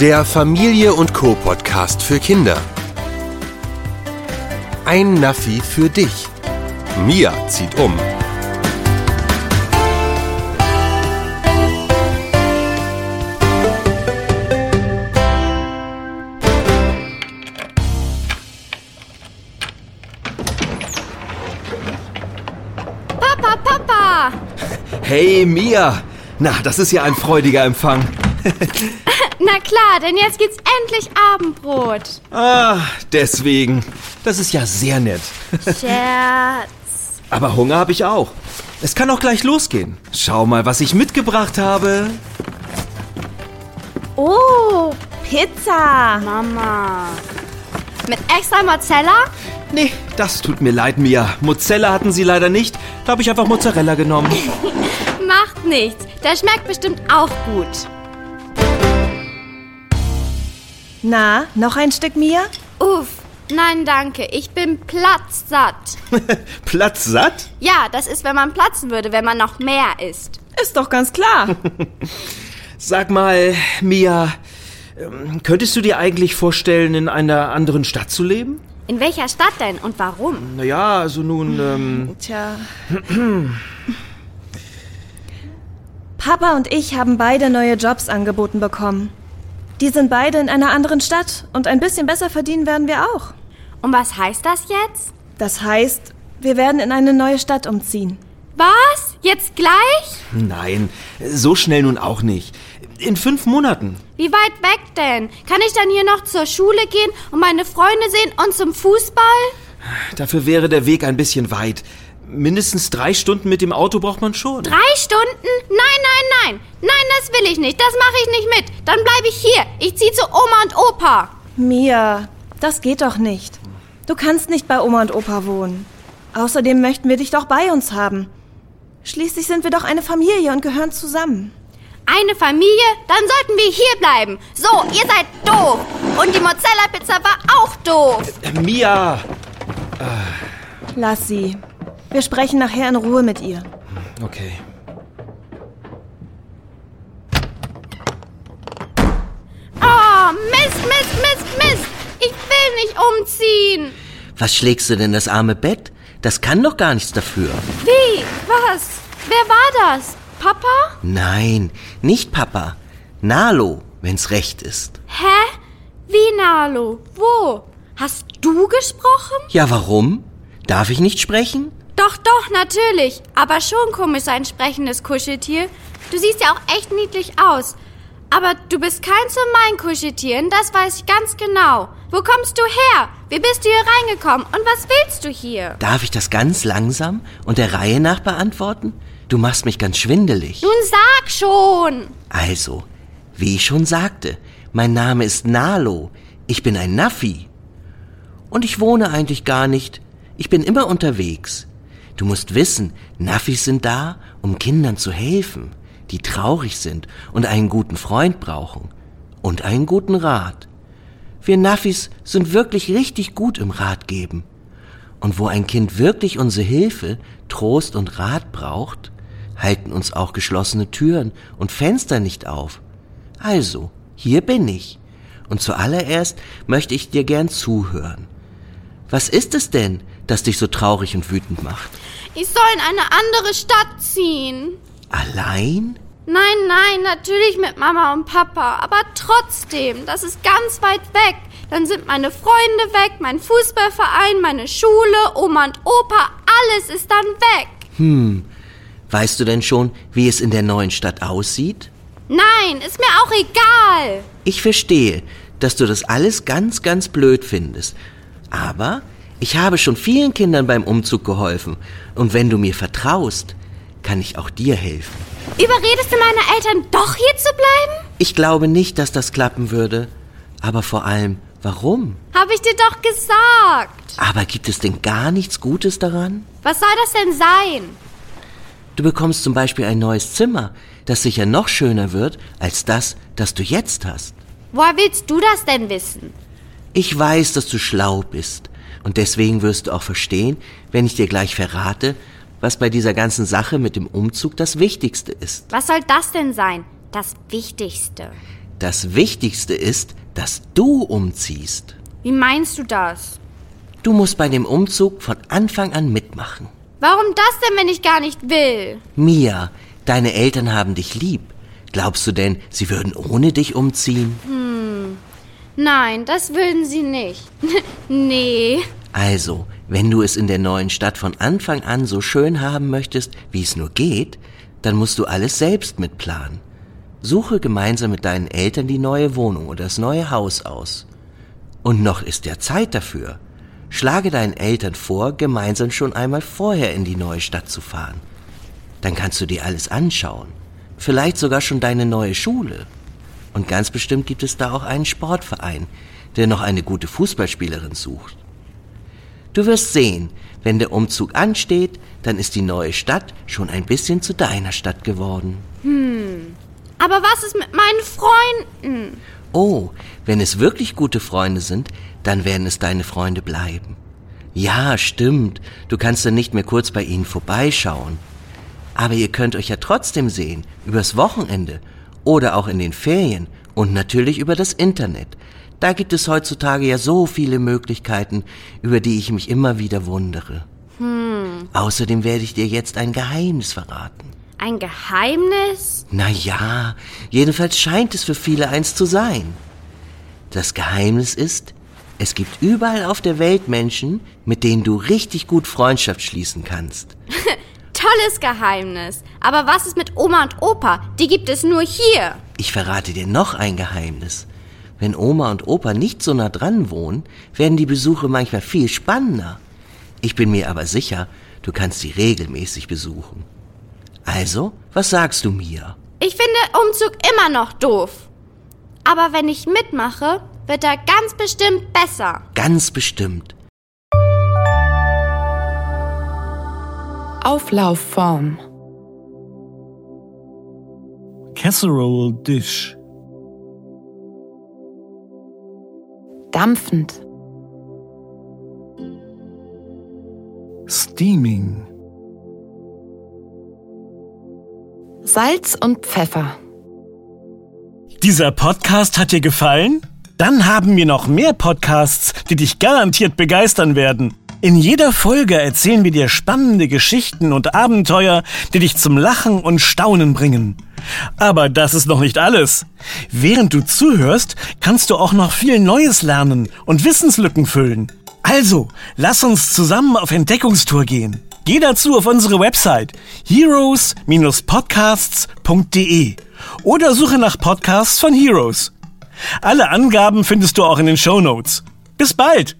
Der Familie und Co. Podcast für Kinder. Ein Naffi für dich. Mia zieht um. Papa, Papa! Hey Mia! Na, das ist ja ein freudiger Empfang. Na klar, denn jetzt gibt's endlich Abendbrot. Ah, deswegen. Das ist ja sehr nett. Scherz. Aber Hunger habe ich auch. Es kann auch gleich losgehen. Schau mal, was ich mitgebracht habe. Oh, Pizza. Mama. Mit extra Mozzella? Nee, das tut mir leid, Mia. Mozzella hatten sie leider nicht. Da habe ich einfach Mozzarella genommen. Macht nichts. Der schmeckt bestimmt auch gut. Na, noch ein Stück Mia? Uff. Nein, danke. Ich bin platzsatt. Platz satt? Ja, das ist, wenn man platzen würde, wenn man noch mehr isst. Ist doch ganz klar. Sag mal, Mia, ähm, könntest du dir eigentlich vorstellen, in einer anderen Stadt zu leben? In welcher Stadt denn und warum? Naja, also nun, ähm, Tja. Papa und ich haben beide neue Jobs angeboten bekommen. Die sind beide in einer anderen Stadt und ein bisschen besser verdienen werden wir auch. Und was heißt das jetzt? Das heißt, wir werden in eine neue Stadt umziehen. Was? Jetzt gleich? nein, so schnell nun auch nicht. In fünf Monaten. Wie weit weg denn? Kann ich dann hier noch zur Schule gehen und meine Freunde sehen und zum Fußball? Dafür wäre der Weg ein bisschen weit. Mindestens drei Stunden mit dem Auto braucht man schon. Drei Stunden? Nein, nein, nein. Nein, das will ich nicht. Das mache ich nicht mit. Dann bleibe ich hier. Ich ziehe zu Oma und Opa. Mia, das geht doch nicht. Du kannst nicht bei Oma und Opa wohnen. Außerdem möchten wir dich doch bei uns haben. Schließlich sind wir doch eine Familie und gehören zusammen. Eine Familie? Dann sollten wir hier bleiben. So, ihr seid doof. Und die Mozzarella-Pizza war auch doof. Mia! Lass sie. Wir sprechen nachher in Ruhe mit ihr. Okay. Oh, Mist, Mist, Mist, Mist. Ich will nicht umziehen. Was schlägst du denn das arme Bett? Das kann doch gar nichts dafür. Wie? Was? Wer war das? Papa? Nein, nicht Papa. Nalo, wenn's recht ist. Hä? Wie, Nalo? Wo? Hast du gesprochen? Ja, warum? Darf ich nicht sprechen? Doch, doch, natürlich. Aber schon komisch, ein sprechendes Kuscheltier. Du siehst ja auch echt niedlich aus. Aber du bist kein so mein Kuscheltier, und das weiß ich ganz genau. Wo kommst du her? Wie bist du hier reingekommen? Und was willst du hier? Darf ich das ganz langsam und der Reihe nach beantworten? Du machst mich ganz schwindelig. Nun sag schon. Also, wie ich schon sagte, mein Name ist Nalo. Ich bin ein Naffi. Und ich wohne eigentlich gar nicht. Ich bin immer unterwegs. Du musst wissen, Naffis sind da, um Kindern zu helfen, die traurig sind und einen guten Freund brauchen. Und einen guten Rat. Wir Naffis sind wirklich richtig gut im Rat geben. Und wo ein Kind wirklich unsere Hilfe, Trost und Rat braucht, halten uns auch geschlossene Türen und Fenster nicht auf. Also, hier bin ich. Und zuallererst möchte ich dir gern zuhören. Was ist es denn, das dich so traurig und wütend macht? Ich soll in eine andere Stadt ziehen. Allein? Nein, nein, natürlich mit Mama und Papa. Aber trotzdem, das ist ganz weit weg. Dann sind meine Freunde weg, mein Fußballverein, meine Schule, Oma und Opa, alles ist dann weg. Hm, weißt du denn schon, wie es in der neuen Stadt aussieht? Nein, ist mir auch egal. Ich verstehe, dass du das alles ganz, ganz blöd findest. Aber ich habe schon vielen Kindern beim Umzug geholfen. Und wenn du mir vertraust, kann ich auch dir helfen. Überredest du meine Eltern doch hier zu bleiben? Ich glaube nicht, dass das klappen würde. Aber vor allem, warum? Hab ich dir doch gesagt. Aber gibt es denn gar nichts Gutes daran? Was soll das denn sein? Du bekommst zum Beispiel ein neues Zimmer, das sicher noch schöner wird als das, das du jetzt hast. Woher willst du das denn wissen? Ich weiß, dass du schlau bist. Und deswegen wirst du auch verstehen, wenn ich dir gleich verrate, was bei dieser ganzen Sache mit dem Umzug das Wichtigste ist. Was soll das denn sein? Das Wichtigste. Das Wichtigste ist, dass du umziehst. Wie meinst du das? Du musst bei dem Umzug von Anfang an mitmachen. Warum das denn, wenn ich gar nicht will? Mia, deine Eltern haben dich lieb. Glaubst du denn, sie würden ohne dich umziehen? Nein, das würden sie nicht. nee. Also, wenn du es in der neuen Stadt von Anfang an so schön haben möchtest, wie es nur geht, dann musst du alles selbst mitplanen. Suche gemeinsam mit deinen Eltern die neue Wohnung oder das neue Haus aus. Und noch ist ja Zeit dafür. Schlage deinen Eltern vor, gemeinsam schon einmal vorher in die neue Stadt zu fahren. Dann kannst du dir alles anschauen. Vielleicht sogar schon deine neue Schule. Und ganz bestimmt gibt es da auch einen Sportverein, der noch eine gute Fußballspielerin sucht. Du wirst sehen, wenn der Umzug ansteht, dann ist die neue Stadt schon ein bisschen zu deiner Stadt geworden. Aber was ist mit meinen Freunden? Oh, wenn es wirklich gute Freunde sind, dann werden es deine Freunde bleiben. Ja, stimmt, du kannst dann nicht mehr kurz bei ihnen vorbeischauen. Aber ihr könnt euch ja trotzdem sehen, übers Wochenende oder auch in den Ferien und natürlich über das Internet. Da gibt es heutzutage ja so viele Möglichkeiten, über die ich mich immer wieder wundere. Außerdem werde ich dir jetzt ein Geheimnis verraten. Ein Geheimnis? Na ja, jedenfalls scheint es für viele eins zu sein. Das Geheimnis ist, es gibt überall auf der Welt Menschen, mit denen du richtig gut Freundschaft schließen kannst. Tolles Geheimnis. Aber was ist mit Oma und Opa? Die gibt es nur hier. Ich verrate dir noch ein Geheimnis. Wenn Oma und Opa nicht so nah dran wohnen, werden die Besuche manchmal viel spannender. Ich bin mir aber sicher, du kannst sie regelmäßig besuchen. Also, was sagst du mir? Ich finde Umzug immer noch doof. Aber wenn ich mitmache, wird er ganz bestimmt besser. Ganz bestimmt. Auflaufform. Casserole Dish. Dampfend. Steaming. Salz und Pfeffer. Dieser Podcast hat dir gefallen? Dann haben wir noch mehr Podcasts, die dich garantiert begeistern werden. In jeder Folge erzählen wir dir spannende Geschichten und Abenteuer, die dich zum Lachen und Staunen bringen. Aber das ist noch nicht alles. Während du zuhörst, kannst du auch noch viel Neues lernen und Wissenslücken füllen. Also, lass uns zusammen auf Entdeckungstour gehen. Geh dazu auf unsere Website heroes-podcasts.de oder suche nach Podcasts von Heroes. Alle Angaben findest du auch in den Show Notes. Bis bald!